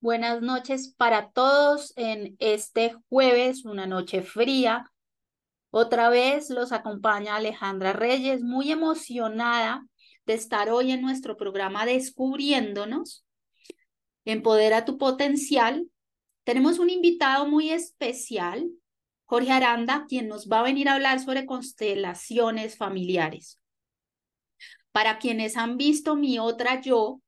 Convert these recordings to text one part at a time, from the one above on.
Buenas noches para todos en este jueves, una noche fría. Otra vez los acompaña Alejandra Reyes, muy emocionada de estar hoy en nuestro programa Descubriéndonos. Empodera tu potencial. Tenemos un invitado muy especial, Jorge Aranda, quien nos va a venir a hablar sobre constelaciones familiares. Para quienes han visto mi otra yo,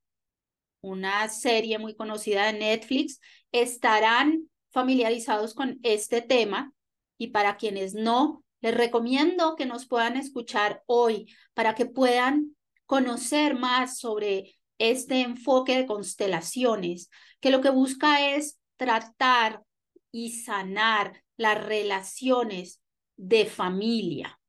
una serie muy conocida de Netflix, estarán familiarizados con este tema y para quienes no, les recomiendo que nos puedan escuchar hoy para que puedan conocer más sobre este enfoque de constelaciones, que lo que busca es tratar y sanar las relaciones de familia.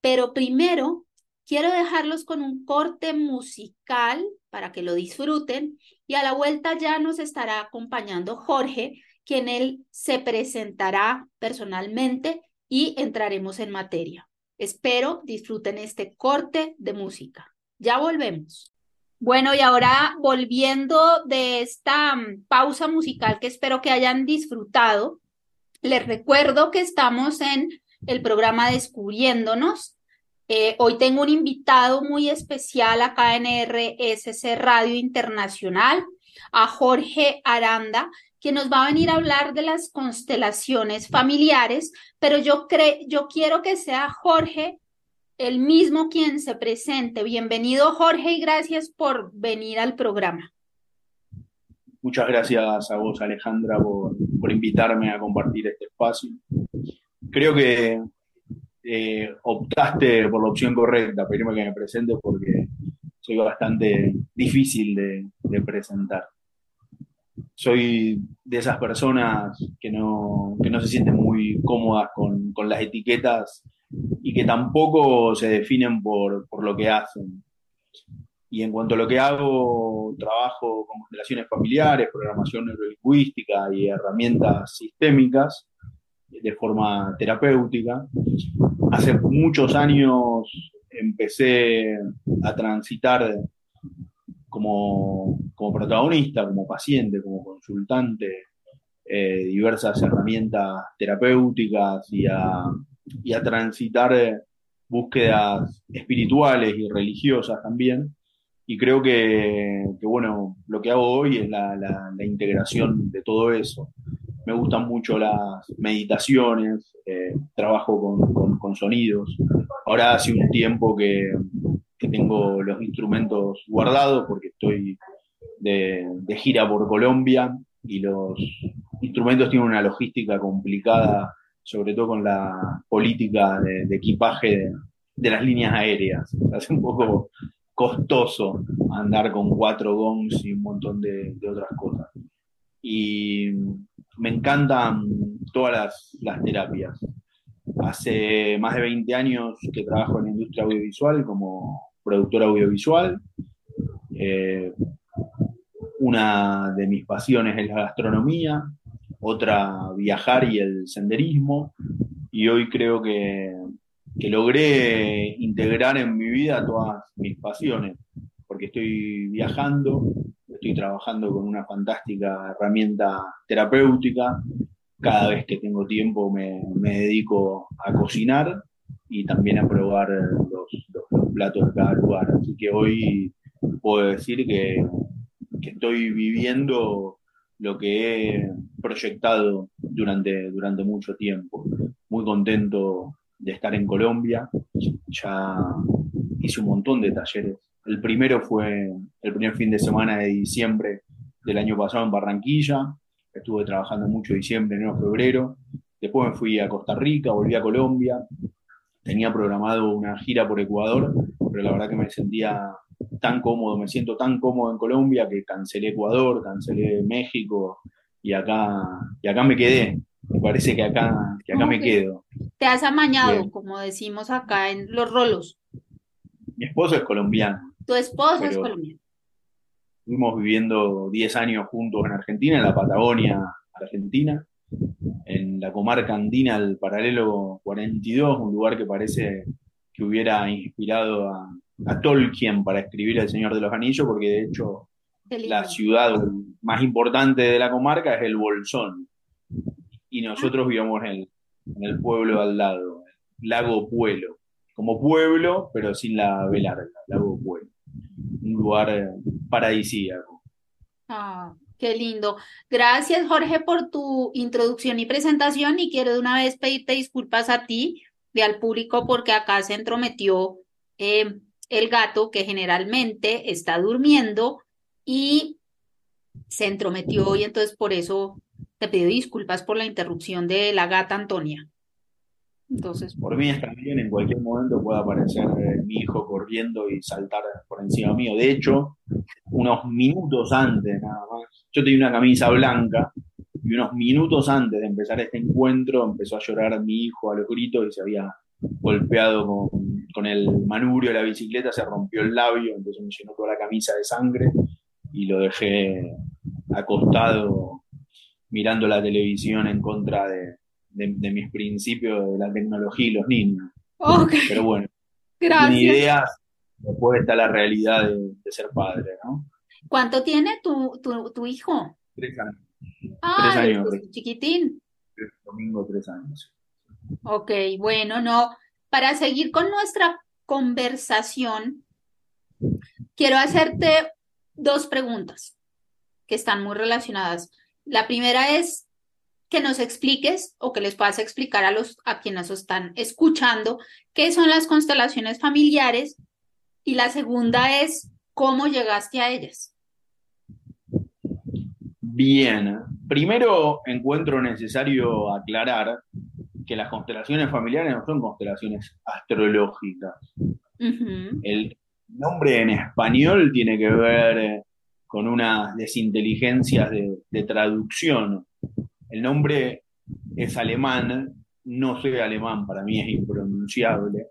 Pero primero, quiero dejarlos con un corte musical para que lo disfruten. Y a la vuelta ya nos estará acompañando Jorge, quien él se presentará personalmente y entraremos en materia. Espero disfruten este corte de música. Ya volvemos. Bueno, y ahora volviendo de esta mm, pausa musical que espero que hayan disfrutado, les recuerdo que estamos en el programa Descubriéndonos eh, hoy tengo un invitado muy especial acá en RSC Radio Internacional, a Jorge Aranda, que nos va a venir a hablar de las constelaciones familiares, pero yo, yo quiero que sea Jorge el mismo quien se presente. Bienvenido Jorge y gracias por venir al programa. Muchas gracias a vos Alejandra por invitarme a compartir este espacio. Creo que eh, optaste por la opción correcta, pedirme que me presente porque soy bastante difícil de, presentar. Soy de esas personas que no, no se sienten muy cómodas con, las etiquetas y que tampoco se definen por, por lo que hacen. Y en cuanto a lo que hago, trabajo con constelaciones familiares, programación neurolingüística y herramientas sistémicas de forma terapéutica. Hace muchos años empecé a transitar como, como protagonista, como paciente, como consultante, eh, diversas herramientas terapéuticas y a, y a transitar búsquedas espirituales y religiosas también. Y creo que, bueno, lo que hago hoy es la, la integración de todo eso me gustan mucho las meditaciones, eh, trabajo con, sonidos. Ahora hace un tiempo que, tengo los instrumentos guardados porque estoy de, gira por Colombia y los instrumentos tienen una logística complicada, sobre todo con la política de, equipaje de, las líneas aéreas. Hace un poco costoso andar con cuatro gongs y un montón de otras cosas. Y me encantan todas las, terapias. Hace más de 20 años que trabajo en la industria audiovisual como productor audiovisual. Eh, una de mis pasiones es la gastronomía, otra viajar y el senderismo. Y hoy creo que, que logré integrar en mi vida todas mis pasiones, porque estoy viajando, estoy trabajando con una fantástica herramienta terapéutica. Cada vez que tengo tiempo me, dedico a cocinar y también a probar los, platos de cada lugar. Así que hoy puedo decir que, estoy viviendo lo que he proyectado durante, durante mucho tiempo. Muy contento de estar en Colombia. Ya hice un montón de talleres el primero fue el primer fin de semana de diciembre del año pasado en Barranquilla. Estuve trabajando mucho diciembre, enero, febrero. Después me fui a Costa Rica, volví a Colombia. Tenía programado una gira por Ecuador, pero la verdad que me sentía tan cómodo, me siento tan cómodo en Colombia que cancelé Ecuador, cancelé México y acá, y acá me quedé. Me parece que acá, que acá me quedo. Te has amañado, como decimos acá en los rolos. Mi esposo es colombiano. Tu esposo es colombiano. Estuvimos viviendo 10 años juntos en Argentina, en la Patagonia Argentina, en la comarca andina, el paralelo 42, un lugar que parece que hubiera inspirado a, Tolkien para escribir El Señor de los Anillos, porque de hecho la ciudad más importante de la comarca es el Bolsón. Y nosotros vivimos en el, pueblo al lado, Lago Pueblo. Como pueblo, pero sin la B larga, Lago Pueblo. Un lugar eh, paradisíaco. Ah, qué lindo. Gracias, Jorge, por tu introducción y presentación. Y quiero de una vez pedirte disculpas a ti y al público porque acá se entrometió eh, el gato que generalmente está durmiendo y se entrometió y entonces por eso te pido disculpas por la interrupción de la gata Antonia. Por mí está bien, en cualquier momento puede aparecer eh, mi hijo corriendo y saltar por encima mío. De hecho, unos minutos antes nada más, yo tenía una camisa blanca y unos minutos antes de empezar este encuentro empezó a llorar mi hijo a los gritos y se había golpeado con, con el manubrio de la bicicleta, se rompió el labio, entonces me llenó toda la camisa de sangre y lo dejé acostado mirando la televisión en contra de, mis principios de la tecnología y los niños. Pero bueno, Gracias. Ni idea, después está la realidad de, ser padre, ¿no? ¿Cuánto tiene tu, tu, hijo? Tres años. Ah, tres años. chiquitín. Domingo, tres años. Ok, bueno, no. Para seguir con nuestra conversación, quiero hacerte dos preguntas que están muy relacionadas. La primera es que nos expliques o que les puedas explicar a los a quienes nos están escuchando qué son las constelaciones familiares y la segunda es cómo llegaste a ellas. Bien, primero encuentro necesario aclarar que las constelaciones familiares no son constelaciones astrológicas. El nombre en español tiene que ver con unas desinteligencias de, traducción. El nombre es alemán, no soy alemán, para mí es impronunciable.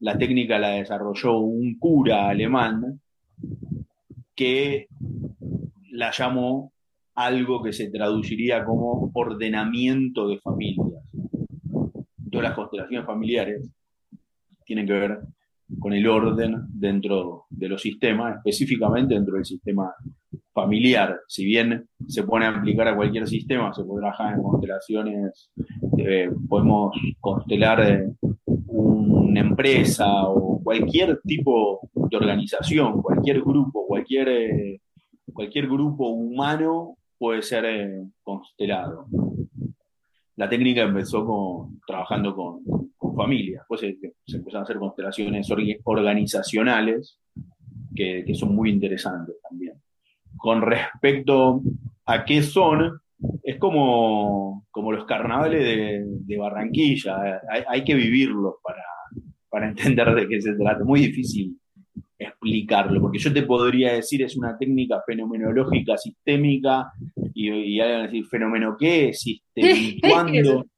La técnica la desarrolló un cura alemán que la llamó algo que se traduciría como ordenamiento de familias. Todas las constelaciones familiares tienen que ver con el orden dentro de los sistemas, específicamente dentro del sistema familiar. Si bien se pone a aplicar a cualquier sistema, se puede trabajar en constelaciones, eh, podemos constelar eh, una empresa o cualquier tipo de organización, cualquier grupo, cualquier, eh, cualquier grupo humano puede ser constelado. La técnica empezó con, trabajando con, familia. Después se, empezaron a hacer constelaciones organizacionales que, son muy interesantes también. Con respecto a qué son, es como, como los carnavales de, Barranquilla, hay, que vivirlos para, para entender de qué se trata. Muy difícil explicarlo, porque yo te podría decir es una técnica fenomenológica sistémica y, y alguien decir, ¿fenómeno qué? ¿Sistemizando?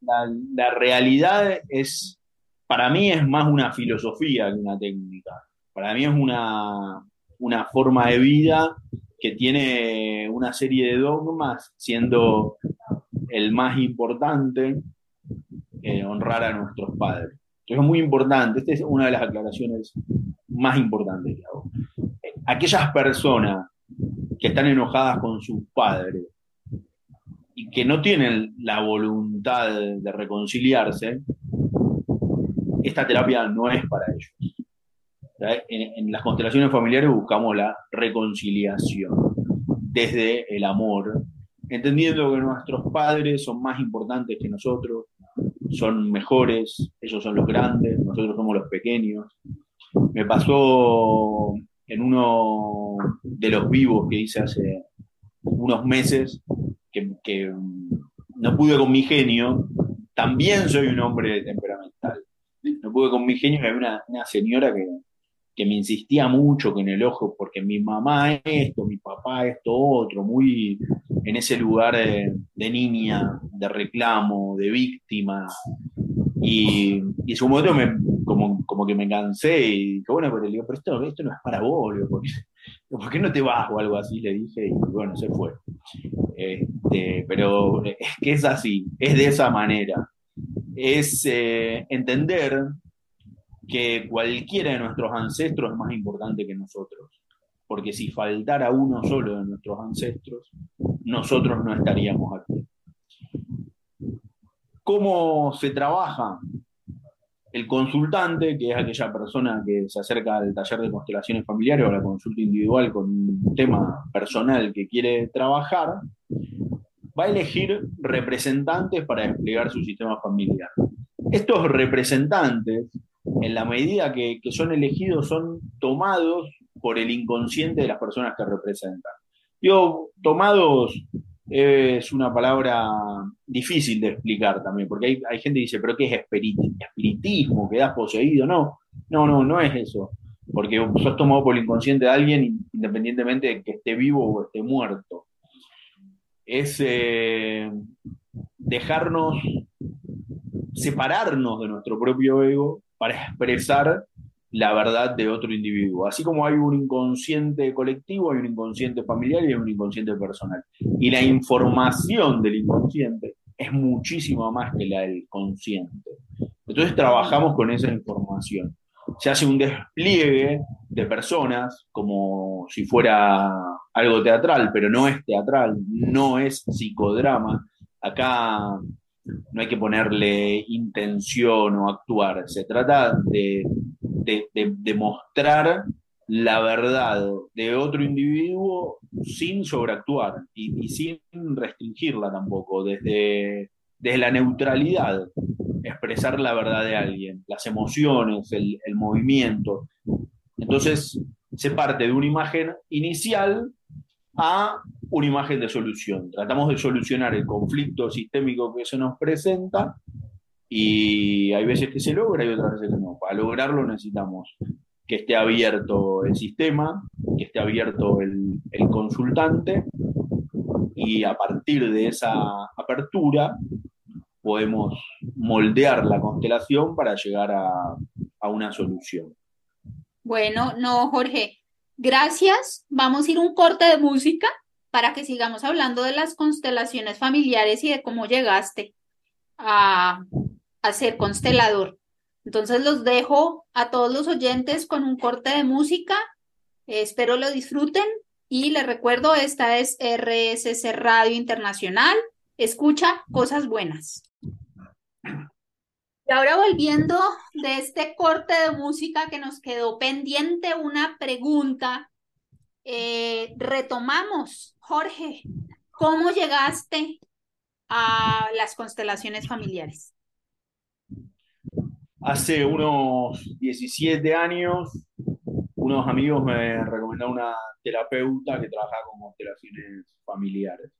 la, realidad es, para mí es más una filosofía que una técnica. Para mí es una, una forma de vida que tiene una serie de dogmas, siendo el más importante eh, honrar a nuestros padres. es muy importante, esta es una de las aclaraciones más importantes que hago. Aquellas personas que están enojadas con sus padres y que no tienen la voluntad de reconciliarse, esta terapia no es para ellos. En, las constelaciones familiares buscamos la reconciliación desde el amor, entendiendo que nuestros padres son más importantes que nosotros, son mejores, ellos son los grandes, nosotros somos los pequeños. Me pasó en uno de los vivos que hice hace unos meses que, no pude con mi genio, también soy un hombre temperamental. No pude con mi genio, había una señora que, que me insistía mucho con el ojo, porque mi mamá esto, mi papá esto otro, muy en ese lugar de, niña, de reclamo, de víctima. Y, y en su momento me, como, como que me cansé y dije, bueno, pero, le digo, pero esto, esto no es para vos, ¿por qué no te vas o algo así? Le dije y bueno, se fue. Este, pero es que es así, es de esa manera. Es eh, entender que cualquiera de nuestros ancestros es más importante que nosotros. porque si faltara uno solo de nuestros ancestros, nosotros no estaríamos aquí. ¿Cómo se trabaja? El consultante, que es aquella persona que se acerca al taller de constelaciones familiares o a la consulta individual con un tema personal que quiere trabajar, va a elegir representantes para desplegar su sistema familiar. Estos representantes, en la medida que, que son elegidos, son tomados por el inconsciente de las personas que representan. Yo, tomados es una palabra difícil de explicar también, porque hay, hay gente que dice, pero ¿qué es espiritismo? ¿Quedas poseído? No, no, no, no es eso. Porque sos tomado por el inconsciente de alguien independientemente de que esté vivo o esté muerto. Es eh, dejarnos, separarnos de nuestro propio ego para expresar la verdad de otro individuo. Así como hay un inconsciente colectivo, hay un inconsciente familiar y hay un inconsciente personal. Y la información del inconsciente es muchísimo más que la del consciente. Entonces trabajamos con esa información. Se hace un despliegue de personas como si fuera algo teatral, pero no es teatral, no es psicodrama. Acá no hay que ponerle intención o actuar, se trata de de, mostrar la verdad de otro individuo sin sobreactuar y, sin restringirla tampoco, desde, desde, la neutralidad, expresar la verdad de alguien, las emociones, el, el movimiento. Entonces, se parte de una imagen inicial a una imagen de solución. Tratamos de solucionar el conflicto sistémico que se nos presenta y hay veces que se logra y otras veces que no. Para lograrlo necesitamos que esté abierto el sistema, que esté abierto el, consultante y a partir de esa apertura podemos moldear la constelación para llegar a, a una solución. Bueno, no, Jorge, gracias. Vamos a ir un corte de música para que sigamos hablando de las constelaciones familiares y de cómo llegaste a, a ser constelador. Entonces los dejo a todos los oyentes con un corte de música. espero lo disfruten y les recuerdo, esta es RSC Radio Internacional. Escucha cosas buenas. Y ahora volviendo de este corte de música que nos quedó pendiente una pregunta, eh, retomamos. Jorge, ¿cómo llegaste a las constelaciones familiares? Hace unos 17 años, unos amigos me recomendaron una terapeuta que trabajaba con constelaciones familiares.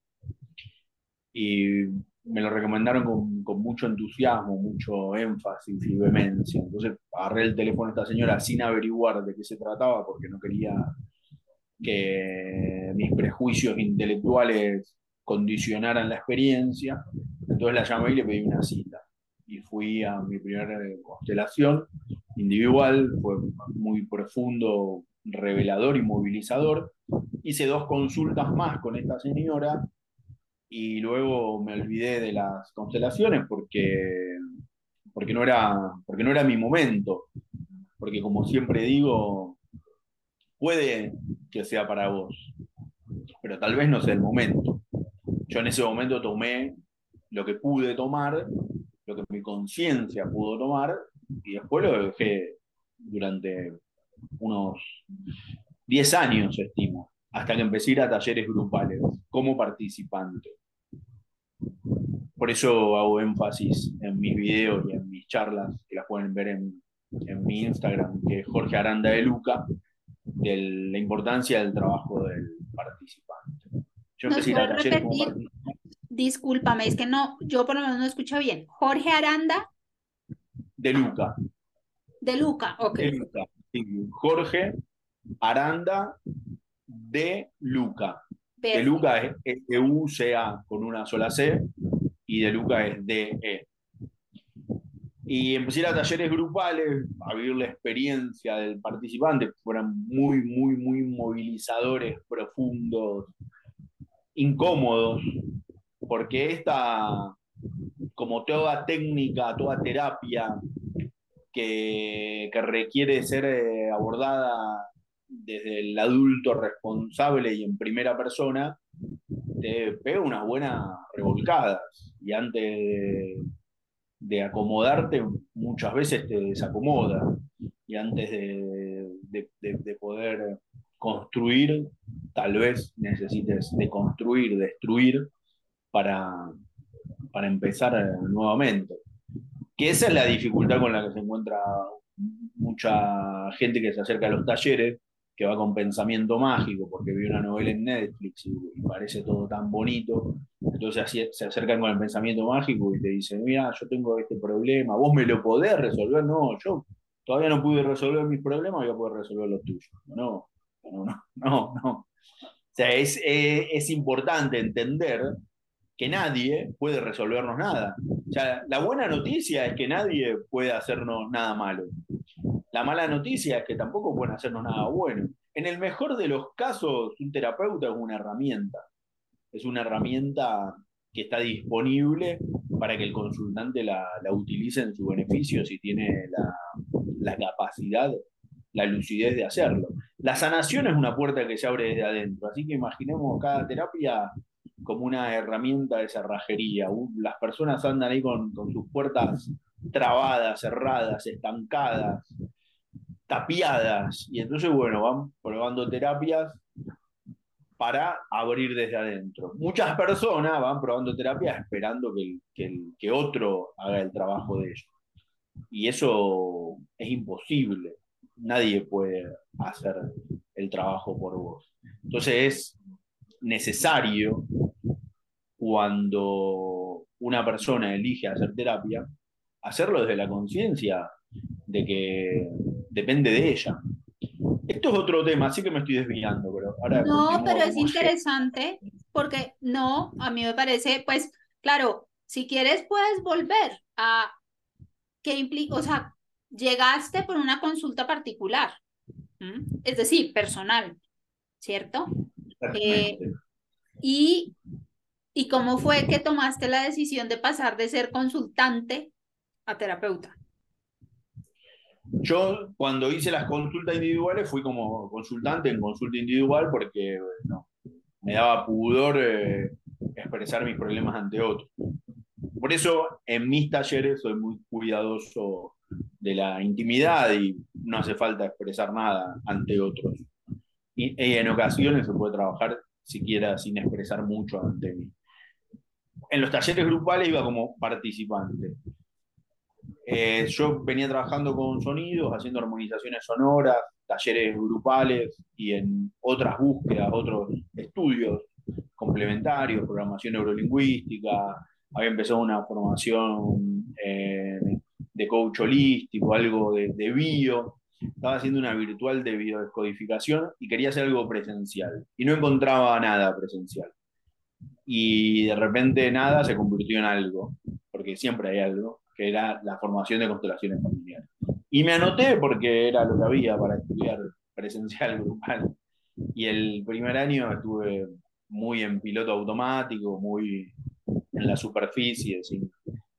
Y me lo recomendaron con, mucho entusiasmo, mucho énfasis y vehemencia. Entonces agarré el teléfono a esta señora sin averiguar de qué se trataba, porque no quería que mis prejuicios intelectuales condicionaran la experiencia. Entonces la llamé y le pedí una cita y fui a mi primera constelación individual, fue muy profundo, revelador y movilizador. Hice dos consultas más con esta señora y luego me olvidé de las constelaciones porque, porque, no, era, porque no era mi momento. Porque como siempre digo, puede que sea para vos, pero tal vez no sea el momento. Yo en ese momento tomé lo que pude tomar lo que mi conciencia pudo tomar y después lo dejé durante unos 10 años, estimo, hasta que empecé a ir a talleres grupales como participante. Por eso hago énfasis en mis videos y en mis charlas, que las pueden ver en, mi Instagram, que es Jorge Aranda de Luca, de la importancia del trabajo del participante. Yo empecé a como Discúlpame, es que no, yo por lo menos no escucho bien. Jorge Aranda. De Luca. De Luca, ok. De Luca. Jorge Aranda de Luca. De Luca es E-U-C-A con una sola C y de Luca es D-E. Y empecé a talleres grupales, a vivir la experiencia del participante, fueron muy, muy, muy movilizadores, profundos, incómodos, porque esta, como toda técnica, toda terapia que, requiere ser eh, abordada desde el adulto responsable y en primera persona, te pega unas buenas revolcadas y antes de, acomodarte muchas veces te desacomoda y antes de, de, poder construir, tal vez necesites de construir, destruir para, para empezar nuevamente. Que esa es la dificultad con la que se encuentra mucha gente que se acerca a los talleres, que va con pensamiento mágico, porque vio una novela en Netflix y, parece todo tan bonito. Entonces así, se acercan con el pensamiento mágico y te dicen, mira, yo tengo este problema, vos me lo podés resolver. No, yo todavía no pude resolver mis problemas, voy a poder resolver los tuyos. No, no, no, no. O sea, es, es, es importante entender que nadie puede resolvernos nada. O sea, la buena noticia es que nadie puede hacernos nada malo. La mala noticia es que tampoco pueden hacernos nada bueno. En el mejor de los casos, un terapeuta es una herramienta. Es una herramienta que está disponible para que el consultante la, utilice en su beneficio si tiene la, capacidad, la lucidez de hacerlo. La sanación es una puerta que se abre desde adentro, así que imaginemos cada terapia como una herramienta de cerrajería. Las personas andan ahí con sus puertas trabadas, cerradas, estancadas, tapiadas. Y entonces, bueno, van probando terapias para abrir desde adentro. Muchas personas van probando terapias esperando que, que, que otro haga el trabajo de ellos. Y eso es imposible. Nadie puede hacer el trabajo por vos. Entonces es necesario cuando una persona elige hacer terapia, hacerlo desde la conciencia de que depende de ella. Esto es otro tema, así que me estoy desviando, pero ahora... No, pero es interesante porque no, a mí me parece, pues, claro, si quieres puedes volver a qué implica, o sea, llegaste por una consulta particular, es decir, personal, ¿cierto? Eh, y, ¿Y cómo fue que tomaste la decisión de pasar de ser consultante a terapeuta? Yo cuando hice las consultas individuales fui como consultante en consulta individual porque me daba pudor eh, expresar mis problemas ante otros. Por eso en mis talleres soy muy cuidadoso de la intimidad y no hace falta expresar nada ante otros. Y, y en ocasiones se puede trabajar siquiera sin expresar mucho ante mí. En los talleres grupales iba como participante. Eh, yo venía trabajando con sonidos, haciendo armonizaciones sonoras, talleres grupales y en otras búsquedas, otros estudios complementarios, programación neurolingüística, había empezado una formación eh, de coach holístico, algo de, de, bio, estaba haciendo una virtual de biodescodificación y quería hacer algo presencial. Y no encontraba nada presencial. Y de repente nada se convirtió en algo, porque siempre hay algo que era la formación de constelaciones familiares. Y me anoté porque era lo que había para estudiar presencial grupal. Y el primer año estuve muy en piloto automático, muy en la superficie, sin,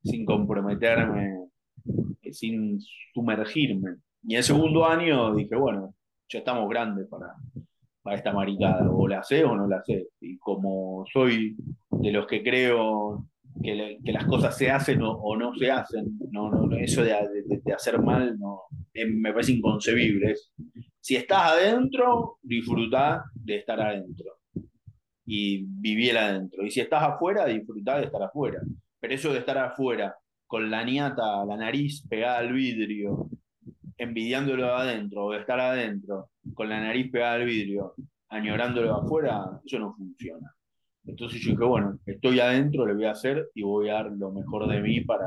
sin comprometerme, sin sumergirme. Y el segundo año dije, bueno, ya estamos grandes para, para esta maricada, o la sé o no la sé. Y como soy de los que creo que, las cosas se hacen o, no se hacen. No, no, eso de, hacer mal no, me parece inconcebible. si estás adentro, disfruta de estar adentro y vivir adentro. Y si estás afuera, disfruta de estar afuera. Pero eso de estar afuera, con la niata, la nariz pegada al vidrio, envidiándolo adentro, o de estar adentro, con la nariz pegada al vidrio, añorándolo afuera, eso no funciona. Entonces yo dije, bueno, estoy adentro, le voy a hacer y voy a dar lo mejor de mí para,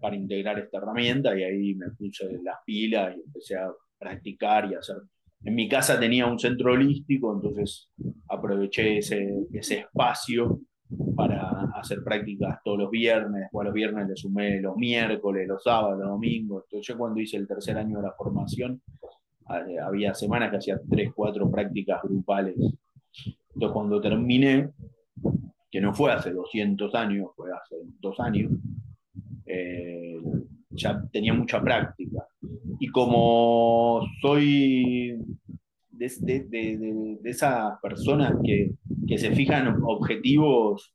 para integrar esta herramienta y ahí me puse las pilas y empecé a practicar y hacer. En mi casa tenía un centro holístico, entonces aproveché ese, ese espacio para hacer prácticas todos los viernes, después los viernes le sumé los miércoles, los sábados, los domingos. Entonces yo cuando hice el tercer año de la formación, eh, había semanas que hacía tres, cuatro prácticas grupales entonces, cuando terminé, que no fue hace 200 años, fue hace dos años, eh, ya tenía mucha práctica. Y como soy de, esas personas que, se fijan objetivos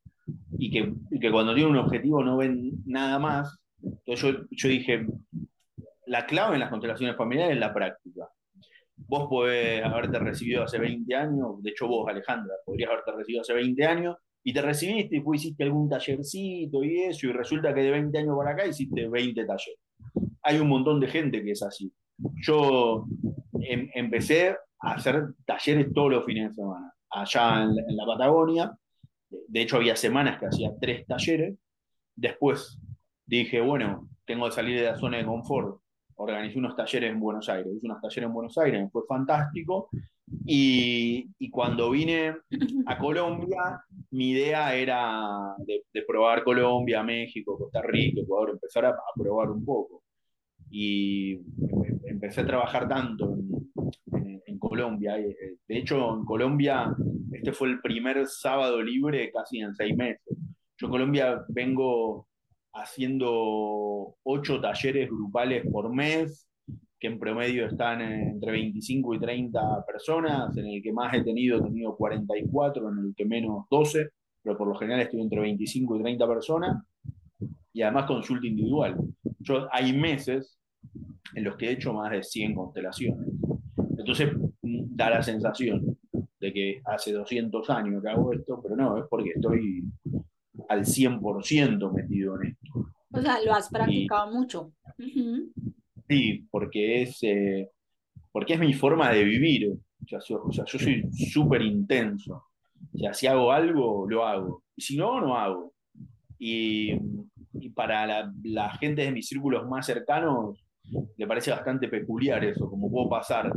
y que, que, cuando tienen un objetivo no ven nada más. Entonces yo, dije, la clave en las constelaciones familiares es la práctica. Vos podés haberte recibido hace 20 años, de hecho vos, Alejandra, podrías haberte recibido hace 20 años y te recibiste y después hiciste algún tallercito y eso, y resulta que de 20 años para acá hiciste 20 talleres. Hay un montón de gente que es así. Yo em, empecé a hacer talleres todos los fines de semana, allá en, la Patagonia. De hecho, había semanas que hacía tres talleres. Después dije, bueno, tengo que salir de la zona de confort. Organizé unos talleres en Buenos Aires. Hice unos talleres en Buenos Aires, fue fantástico. Y, y, cuando vine a Colombia, mi idea era de, probar Colombia, México, Costa Rica, Ecuador, empezar a, probar un poco. Y empecé a trabajar tanto en, en, Colombia. Eh, de hecho, en Colombia, este fue el primer sábado libre casi en seis meses. Yo en Colombia vengo haciendo ocho talleres grupales por mes, que en promedio están entre 25 y 30 personas, en el que más he tenido, he tenido 44, en el que menos 12, pero por lo general estoy entre 25 y 30 personas, y además consulta individual. Yo, hay meses en los que he hecho más de 100 constelaciones. Entonces da la sensación de que hace 200 años que hago esto, pero no, es porque estoy al 100% metido en esto. O sea, lo has practicado mucho. Sí, porque es, eh, porque es mi forma de vivir. O sea, yo soy súper intenso. O sea, si hago algo, lo hago. Y si no, no hago. Y, y para la, la, gente de mis círculos más cercanos, le parece bastante peculiar eso, como puedo pasar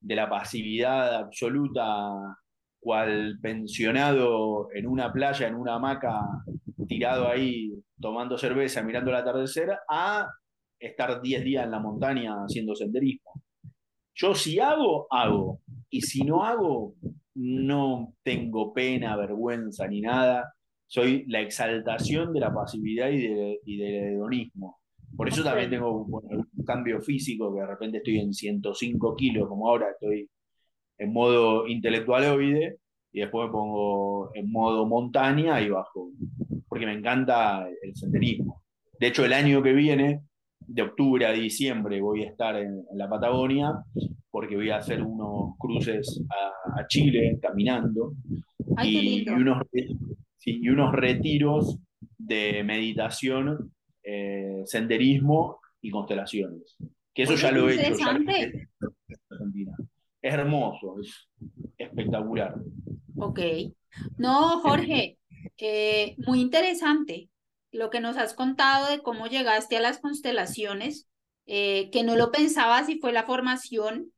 de la pasividad absoluta, cual pensionado en una playa, en una hamaca, tirado ahí tomando cerveza, mirando el atardecer, a estar 10 días en la montaña haciendo senderismo. Yo si hago, hago. Y si no hago, no tengo pena, vergüenza ni nada. Soy la exaltación de la pasividad y, del hedonismo. Por eso también tengo un cambio físico, que de repente estoy en 105 kilos, como ahora estoy en modo intelectualoide, y después me pongo en modo montaña y bajo, porque me encanta el senderismo. De hecho, el año que viene de octubre a diciembre voy a estar en, la Patagonia porque voy a hacer unos cruces a, Chile caminando y, unos, y, unos, retiros de meditación, eh, senderismo y constelaciones. Que eso ya lo he hecho. Hermoso, es espectacular. Ok. No, Jorge, eh, muy interesante lo que nos has contado de cómo llegaste a las constelaciones, eh, que no lo pensabas y fue la formación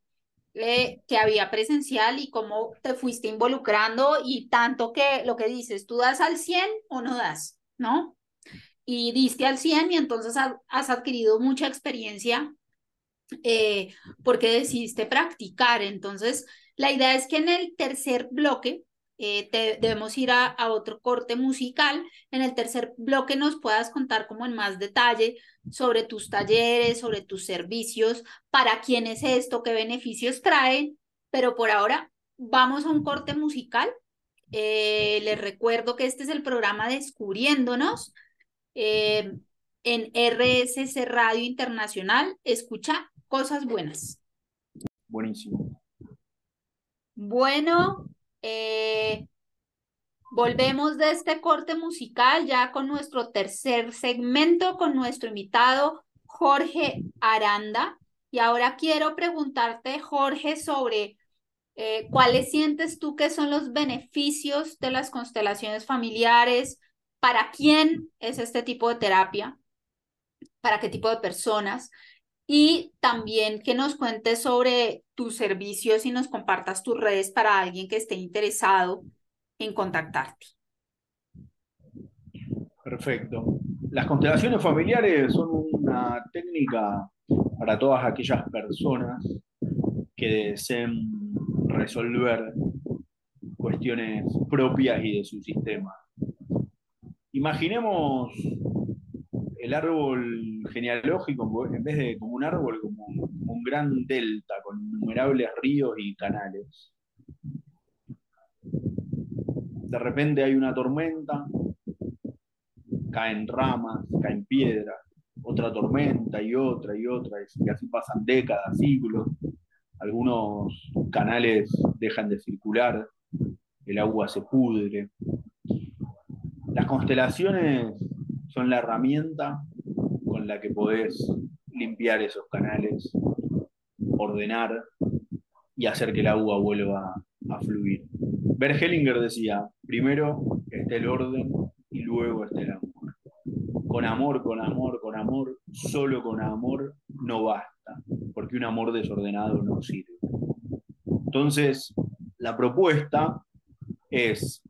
eh, que había presencial y cómo te fuiste involucrando y tanto que lo que dices, tú das al 100 o no das, ¿no? Y diste al 100 y entonces has adquirido mucha experiencia eh, porque decidiste practicar. Entonces, la idea es que en el tercer bloque eh, debemos ir a, otro corte musical. En el tercer bloque nos puedas contar como en más detalle sobre tus talleres, sobre tus servicios, para quién es esto, qué beneficios traen, pero por ahora vamos a un corte musical. Eh, les recuerdo que este es el programa Descubriéndonos eh, en RSC Radio Internacional. Escucha cosas buenas. Buenísimo. Bueno, eh, volvemos de este corte musical ya con nuestro tercer segmento, con nuestro invitado Jorge Aranda. Y ahora quiero preguntarte, Jorge, sobre eh, cuáles sientes tú que son los beneficios de las constelaciones familiares, para quién es este tipo de terapia, para qué tipo de personas y también que nos cuentes sobre tus servicios y nos compartas tus redes para alguien que esté interesado en contactarte. Perfecto. Las constelaciones familiares son una técnica para todas aquellas personas que deseen resolver cuestiones propias y de su sistema. Imaginemos el árbol genealógico, en vez de como un árbol, como un, gran delta, con innumerables ríos y canales. De repente hay una tormenta, caen ramas, caen piedras, otra tormenta y otra y otra, y así pasan décadas, siglos. Algunos canales dejan de circular, el agua se pudre. Las constelaciones son la herramienta con la que podés limpiar esos canales, ordenar y hacer que el agua vuelva a fluir. Bert Hellinger decía, primero está el orden y luego está el amor. Con amor, con amor, con amor, solo con amor no basta, porque un amor desordenado no sirve. Entonces, la propuesta es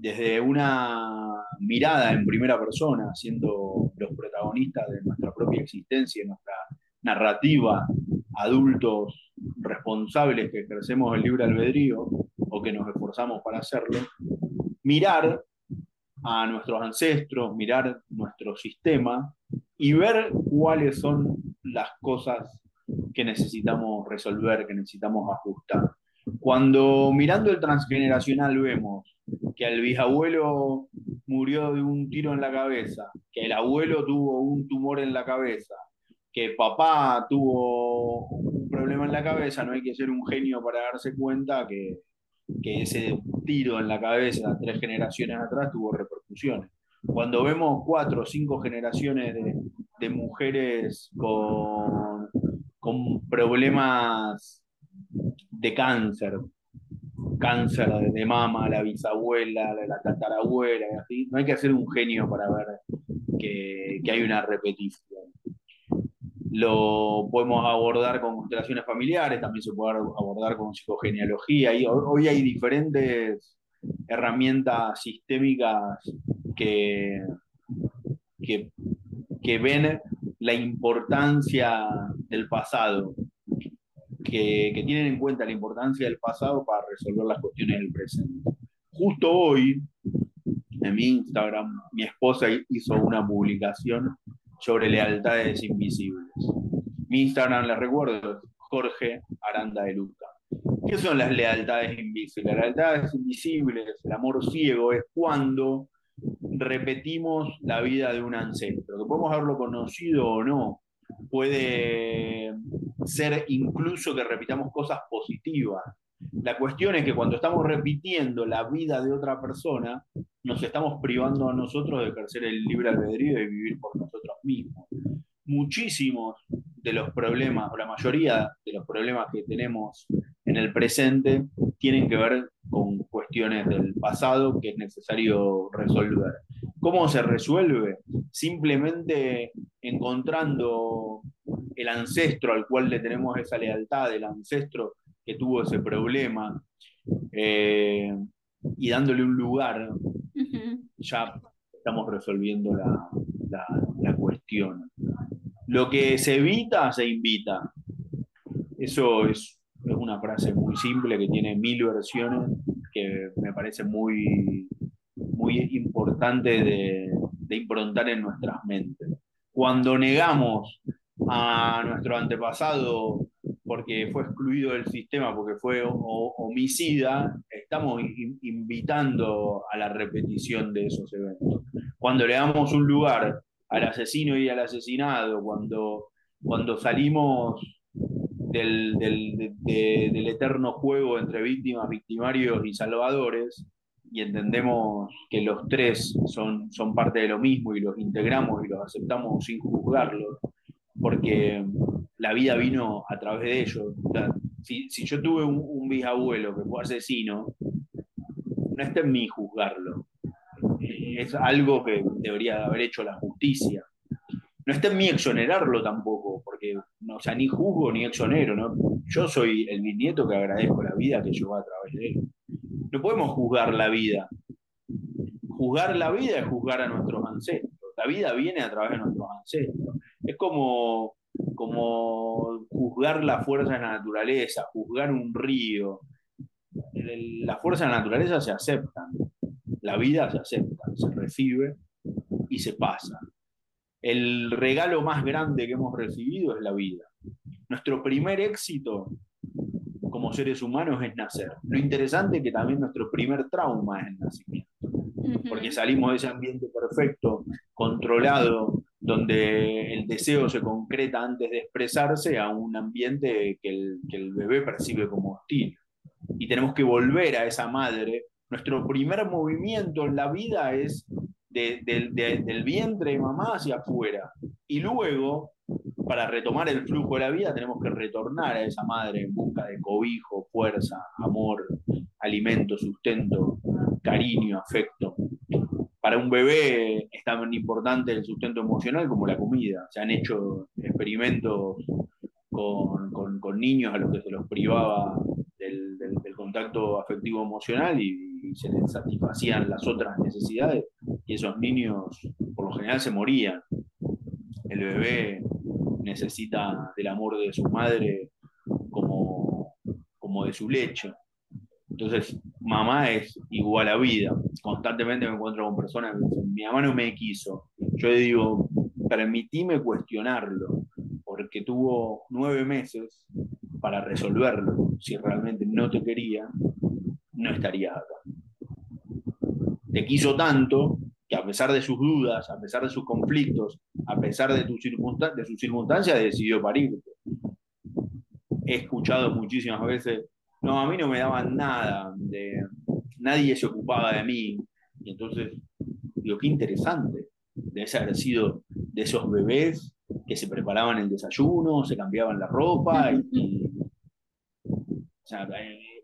desde una mirada en primera persona, siendo los protagonistas de nuestra propia existencia, nuestra narrativa, adultos responsables que ejercemos el libre albedrío o que nos esforzamos para hacerlo, mirar a nuestros ancestros, mirar nuestro sistema y ver cuáles son las cosas que necesitamos resolver, que necesitamos ajustar. Cuando mirando el transgeneracional vemos que el bisabuelo murió de un tiro en la cabeza, que el abuelo tuvo un tumor en la cabeza, que papá tuvo un problema en la cabeza, no hay que ser un genio para darse cuenta que, ese tiro en la cabeza tres generaciones atrás tuvo repercusiones. Cuando vemos cuatro o cinco generaciones de, de mujeres con, con problemas de cáncer, cáncer de mama, la bisabuela, la, la tatarabuela, así. No hay que ser un genio para ver que, que, hay una repetición. Lo podemos abordar con constelaciones familiares, también se puede abordar con psicogenealogía. Y hoy hay diferentes herramientas sistémicas que, que ven la importancia del pasado que, tienen en cuenta la importancia del pasado para resolver las cuestiones del presente. Justo hoy, en mi Instagram, mi esposa hizo una publicación sobre lealtades invisibles. Mi Instagram, les recuerdo, Jorge Aranda de Luca. ¿Qué son las lealtades invisibles? Las lealtades invisibles, el amor ciego, es cuando repetimos la vida de un ancestro, que podemos haberlo conocido o no, puede ser incluso que repitamos cosas positivas. La cuestión es que cuando estamos repitiendo la vida de otra persona, nos estamos privando a nosotros de ejercer el libre albedrío y vivir por nosotros mismos. Muchísimos de los problemas, o la mayoría de los problemas que tenemos en el presente, tienen que ver con cuestiones del pasado que es necesario resolver. ¿Cómo se resuelve? Simplemente encontrando el ancestro al cual le tenemos esa lealtad, el ancestro que tuvo ese problema, eh, y dándole un lugar, ya estamos resolviendo la, la, la, cuestión. Lo que se evita, se invita. Eso es, es una frase muy simple que tiene mil versiones, que me parece muy, muy importante de, de improntar en nuestras mentes. Cuando negamos a nuestro antepasado porque fue excluido del sistema, porque fue homicida, estamos invitando a la repetición de esos eventos. Cuando le damos un lugar al asesino y al asesinado, cuando, cuando salimos del, del, de, del eterno juego entre víctimas, victimarios y salvadores, y entendemos que los tres son, son parte de lo mismo y los integramos y los aceptamos sin juzgarlos, porque la vida vino a través de ellos. si, si, yo tuve un, bisabuelo que fue asesino, no está en mí juzgarlo. Es algo que debería haber hecho la justicia. No está en mí exonerarlo tampoco, porque no, o sea, ni juzgo ni exonero. ¿no? Yo soy el bisnieto que agradezco la vida que llevó a través de él. No podemos juzgar la vida. Juzgar la vida es juzgar a nuestros ancestros. La vida viene a través de nuestros ancestros. Es como, como juzgar la fuerza de la naturaleza, juzgar un río. La fuerza de la naturaleza se aceptan. La vida se acepta, se recibe y se pasa. El regalo más grande que hemos recibido es la vida. Nuestro primer éxito como seres humanos es nacer. Lo interesante es que también nuestro primer trauma es el nacimiento, porque salimos de ese ambiente perfecto, controlado, donde el deseo se concreta antes de expresarse a un ambiente que el, que el bebé percibe como hostil. Y tenemos que volver a esa madre. Nuestro primer movimiento en la vida es del vientre de mamá hacia afuera. Y luego, para retomar el flujo de la vida, tenemos que retornar a esa madre en busca de cobijo, fuerza, amor, alimento, sustento, cariño, afecto. Para un bebé es tan importante el sustento emocional como la comida. Se han hecho experimentos con, con niños a los que se los privaba del, contacto afectivo emocional y, se les satisfacían las otras necesidades y esos niños por lo general se morían. El bebé necesita del amor de su madre como, como de su leche. Entonces, mamá es igual a vida. Constantemente me encuentro con personas que dicen, mi mamá no me quiso. Yo digo, permitime cuestionarlo, porque tuvo nueve meses para resolverlo. Si realmente no te quería, no estaría acá. Te quiso tanto que a pesar de sus dudas, a pesar de sus conflictos, a pesar de, de sus circunstancias, decidió parirte. He escuchado muchísimas veces, no, a mí no me daban nada, de, nadie se ocupaba de mí. Y entonces, digo, qué interesante, debe haber sido de esos bebés que se preparaban el desayuno, se cambiaban la ropa y, eh,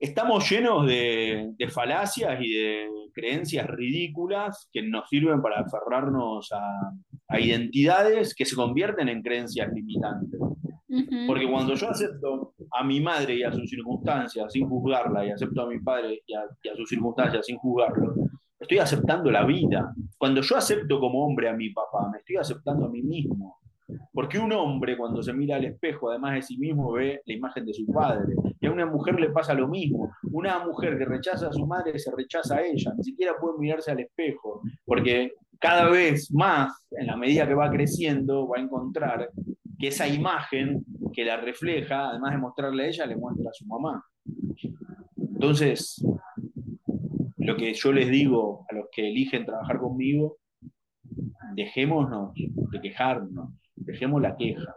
estamos llenos de, falacias y de creencias ridículas que nos sirven para aferrarnos a, identidades que se convierten en creencias limitantes. Porque cuando yo acepto a mi madre y a sus circunstancias sin juzgarla, y acepto a mi padre y a, y a sus circunstancias sin juzgarlo, estoy aceptando la vida. Cuando yo acepto como hombre a mi papá, me estoy aceptando a mí mismo. Porque un hombre cuando se mira al espejo, además de sí mismo, ve la imagen de su padre. Y a una mujer le pasa lo mismo. Una mujer que rechaza a su madre se rechaza a ella. Ni siquiera puede mirarse al espejo. Porque cada vez más, en la medida que va creciendo, va a encontrar que esa imagen que la refleja, además de mostrarle a ella, le muestra a su mamá. Entonces, lo que yo les digo a los que eligen trabajar conmigo, dejémonos de quejarnos, dejemos la queja,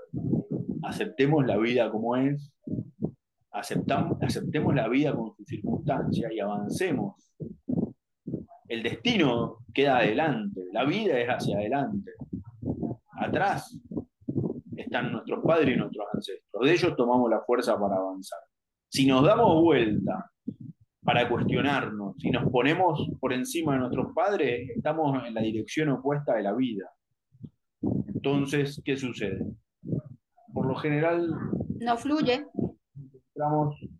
aceptemos la vida como es, aceptamos, aceptemos la vida con sus circunstancias y avancemos. El destino queda adelante, la vida es hacia adelante. Atrás están nuestros padres y nuestros ancestros. De ellos tomamos la fuerza para avanzar. Si nos damos vuelta para cuestionarnos, si nos ponemos por encima de nuestros padres, estamos en la dirección opuesta de la vida. Entonces, ¿qué sucede? Por lo general... No fluye.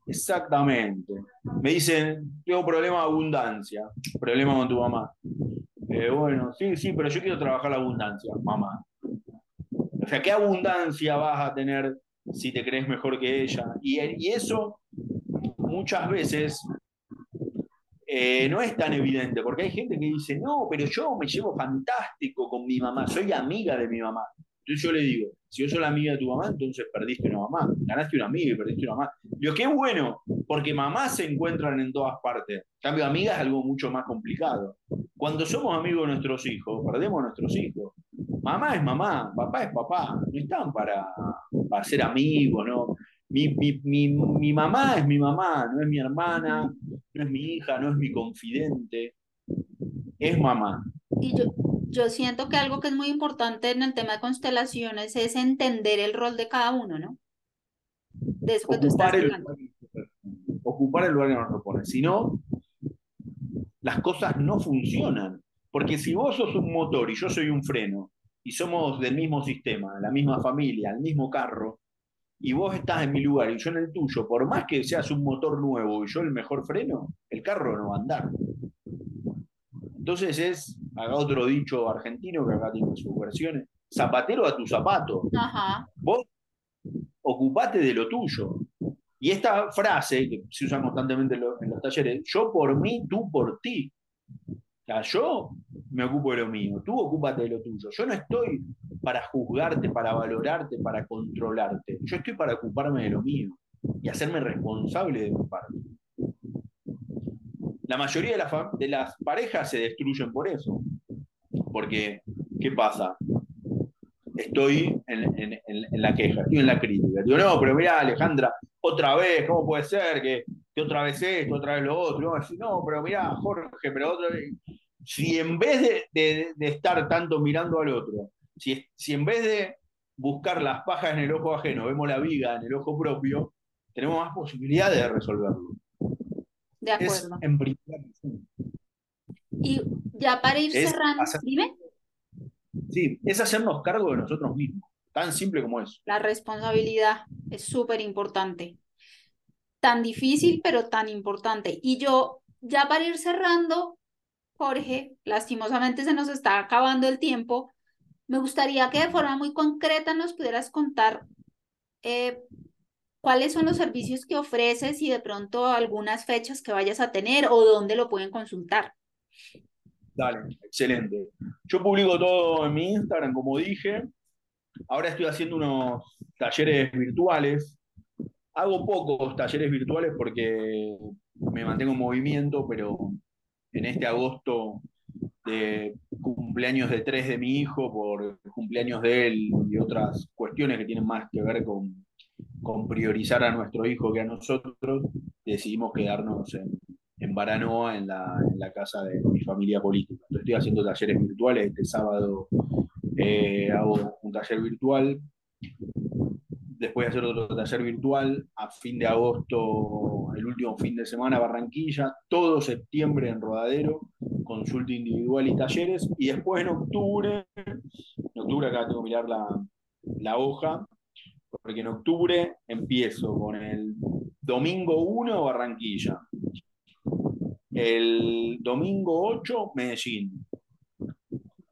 Exactamente. Me dicen, tengo problema de abundancia, problema con tu mamá. Eh, bueno, sí, sí, pero yo quiero trabajar la abundancia, mamá. O sea, ¿qué abundancia vas a tener si te crees mejor que ella? Y, y eso muchas veces eh, no es tan evidente, porque hay gente que dice, no, pero yo me llevo fantástico con mi mamá, soy amiga de mi mamá. Entonces yo le digo, si yo soy la amiga de tu mamá, entonces perdiste una mamá, ganaste una amiga y perdiste una mamá. Digo, qué bueno, porque mamás se encuentran en todas partes. En cambio, amiga es algo mucho más complicado. Cuando somos amigos de nuestros hijos, perdemos a nuestros hijos. Mamá es mamá, papá es papá, no están para, para ser amigos, ¿no? Mi, mamá es mi mamá, no es mi hermana, no es mi hija, no es mi confidente, es mamá. Y yo, yo siento que algo que es muy importante en el tema de constelaciones es entender el rol de cada uno, ¿no? De eso que tú estás hablando. Ocupar el lugar que nos propone. Si no, las cosas no funcionan. Porque si vos sos un motor y yo soy un freno, y somos del mismo sistema, la misma familia, el mismo carro, y vos estás en mi lugar y yo en el tuyo, por más que seas un motor nuevo y yo el mejor freno, el carro no va a andar. Entonces es, haga otro dicho argentino que acá tiene sus versiones, zapatero a tu zapato. Vos ocupate de lo tuyo. Y esta frase que se usa constantemente en los talleres, yo por mí, tú por ti. O sea, yo me ocupo de lo mío, tú ocúpate de lo tuyo. Yo no estoy para juzgarte, para valorarte, para controlarte. Yo estoy para ocuparme de lo mío. y hacerme responsable de mi parte. La mayoría de, la de las parejas se destruyen por eso. Porque, ¿qué pasa? Estoy en, la queja, estoy en la crítica. Digo, no, pero mira, Alejandra, otra vez, ¿cómo puede ser que, otra vez esto, otra vez lo otro? No, pero mira, Jorge, pero otra vez. Si en vez de, estar tanto mirando al otro, si, si en vez de buscar las pajas en el ojo ajeno, vemos la viga en el ojo propio, tenemos más posibilidades de resolverlo. De acuerdo. en Y ya para ir cerrando, dime. Sí, es hacernos cargo de nosotros mismos, tan simple como eso. La responsabilidad es súper importante. Tan difícil, pero tan importante. Y yo, ya para ir cerrando, Jorge, lastimosamente se nos está acabando el tiempo. Me gustaría que de forma muy concreta nos pudieras contar eh, cuáles son los servicios que ofreces y de pronto algunas fechas que vayas a tener o dónde lo pueden consultar. Dale, excelente. Yo publico todo en mi Instagram, como dije. Ahora estoy haciendo unos talleres virtuales. Hago pocos talleres virtuales porque me mantengo en movimiento, pero en este agosto de cumpleaños de tres de mi hijo, por cumpleaños de él y otras cuestiones que tienen más que ver con priorizar a nuestro hijo que a nosotros, decidimos quedarnos en, en Baranoa, en la, casa de mi familia política. estoy haciendo talleres virtuales, este sábado eh, hago un taller virtual, después de hacer otro taller virtual, a fin de agosto, el último fin de semana, Barranquilla, todo septiembre en Rodadero, consulta individual y talleres, y después en octubre, en octubre acá tengo que mirar la, la hoja, porque en octubre empiezo con el domingo 1 Barranquilla, el domingo 8 Medellín,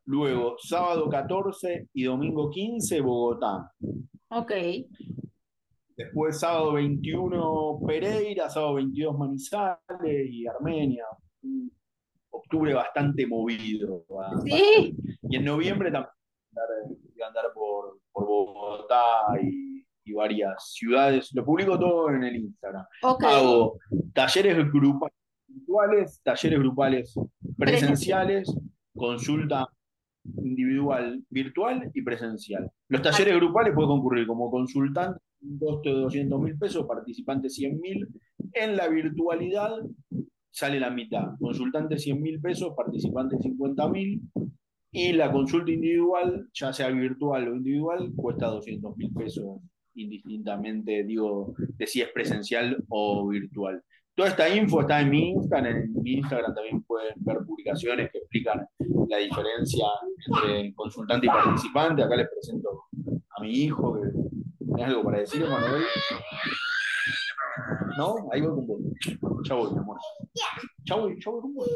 luego sábado 14 y domingo 15 Bogotá. Ok. Después sábado 21 Pereira, sábado 22 Manizales y Armenia. Octubre bastante movido. Sí. Y en noviembre también voy a andar por, por Bogotá y y varias ciudades. Lo publico todo en el Instagram. Hago talleres grupales virtuales, talleres grupales presenciales, consulta individual virtual y presencial. Los talleres grupales pueden concurrir como consultante, un costo de 200 mil pesos, participante 100 mil. En la virtualidad sale la mitad, consultante 100 mil pesos, participante 50 mil. Y la consulta individual, ya sea virtual o individual, cuesta 200 mil pesos indistintamente, digo, de si es presencial o virtual. Toda esta info está en mi Instagram, en mi Instagram también pueden ver publicaciones que explican la diferencia entre consultante y participante. Acá les presento a mi hijo, que tiene algo para decir, Manuel. ¿No? Ahí voy con vos. Ya voy, mi amor. Ya voy, ya voy con vos.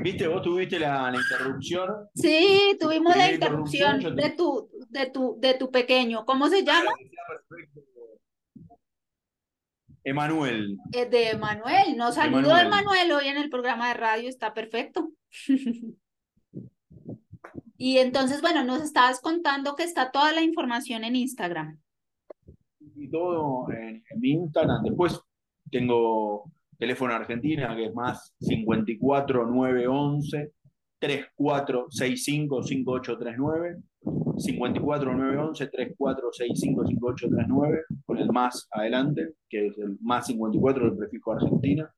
¿Viste? ¿Vos tuviste la, interrupción? Sí, tuvimos la interrupción, de, tu, de, tu, de tu pequeño. ¿Cómo se llama? Emanuel. Es de Emanuel. Nos saludó Emanuel hoy en el programa de radio, está perfecto. y entonces, bueno, nos estabas contando que está toda la información en Instagram y todo en, mi Instagram. Después tengo teléfono Argentina que es más 54 911 3465 5839 54 911 3465 5839 con el más adelante que es el más 54 del prefijo Argentina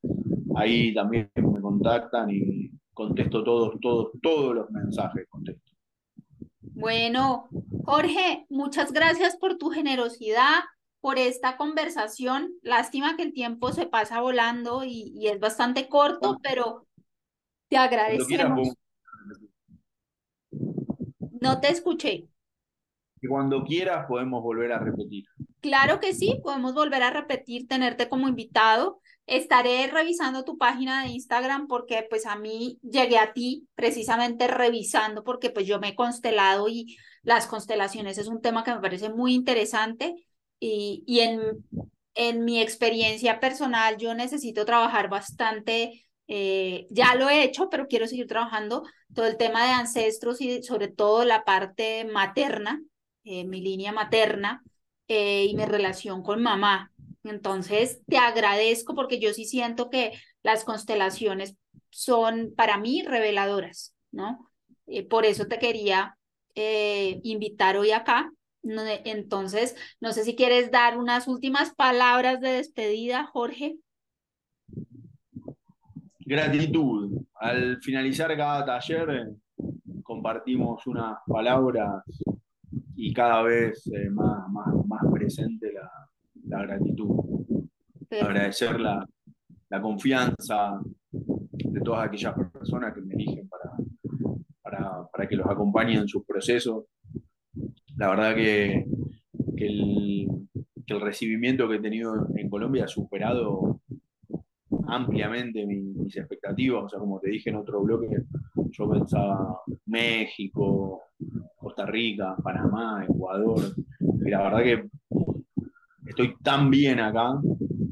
ahí también me contactan y contesto todos todos todos los mensajes contesto bueno Jorge muchas gracias por tu generosidad por esta conversación. Lástima que el tiempo se pasa volando y, es bastante corto, pero te agradecemos. No te escuché. Y cuando quieras podemos volver a repetir. Claro que sí, podemos volver a repetir, tenerte como invitado. Estaré revisando tu página de Instagram porque pues a mí llegué a ti precisamente revisando porque pues yo me he constelado y las constelaciones es un tema que me parece muy interesante y, en, en mi experiencia personal yo necesito trabajar bastante, eh, ya lo he hecho, pero quiero seguir trabajando todo el tema de ancestros y sobre todo la parte materna, eh, mi línea materna eh, y mi relación con mamá. Entonces, te agradezco porque yo sí siento que las constelaciones son para mí reveladoras, ¿no? Por eso te quería invitar hoy acá. Entonces, no sé si quieres dar unas últimas palabras de despedida, Jorge. Gratitud. Al finalizar cada taller eh, compartimos unas palabras y cada vez más, más, más presente la, la gratitud. Agradecer la, la, confianza de todas aquellas personas que me eligen para, para, para, que los acompañe en sus procesos. La verdad que, que, el, que el recibimiento que he tenido en Colombia ha superado ampliamente mis, expectativas. O sea, como te dije en otro bloque, yo pensaba México, Costa Rica, Panamá, Ecuador. Y la verdad que estoy tan bien acá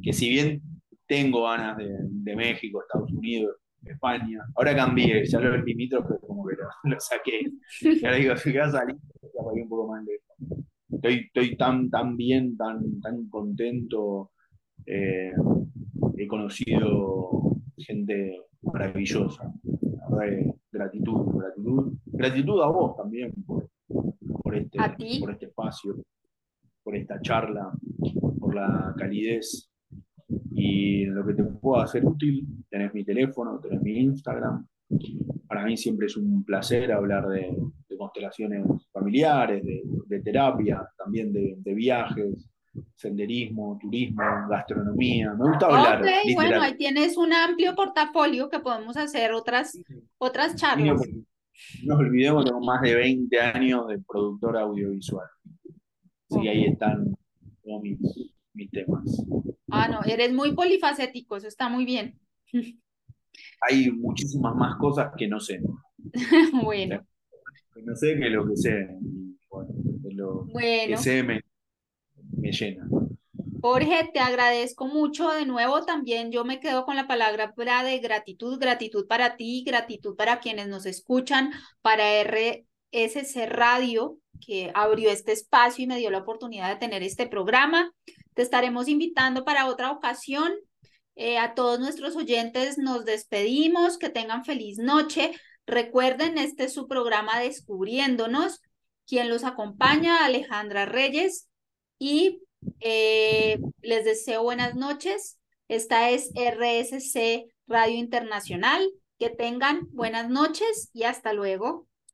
que si bien tengo ganas de, México, Estados Unidos, España, ahora cambié, ya lo limítrofe como que lo, saqué. Y ahora digo, si voy a salir, un poco más lejos. Estoy, estoy tan, tan bien, tan, tan contento. Eh, he conocido gente maravillosa. La verdad, gratitud, gratitud. Gratitud a vos también por, por, este, por este espacio, por esta charla, por la calidez y lo que te pueda hacer útil. Tenés mi teléfono, tenés mi Instagram. Para mí siempre es un placer hablar de, constelaciones familiares, de, terapia, también de, viajes, senderismo, turismo, gastronomía. Me gusta hablar. Ok, bueno, ahí tienes un amplio portafolio que podemos hacer otras, otras charlas. No nos olvidemos, tengo más de 20 años de productor audiovisual. Que ahí están todos mis, mis temas. Ah, no, eres muy polifacético, eso está muy bien. Hay muchísimas más cosas que no sé. bueno. Que no sé que lo que sé. bueno, lo que sé me, me llena. Jorge, te agradezco mucho de nuevo. También yo me quedo con la palabra de gratitud, gratitud para ti, gratitud para quienes nos escuchan, para RSC Radio, que abrió este espacio y me dio la oportunidad de tener este programa. Te estaremos invitando para otra ocasión. Eh, a todos nuestros oyentes nos despedimos, que tengan feliz noche. Recuerden, este es su programa Descubriéndonos. Quien los acompaña, Alejandra Reyes y eh, les deseo buenas noches. Esta es RSC Radio Internacional. Que tengan buenas noches y hasta luego.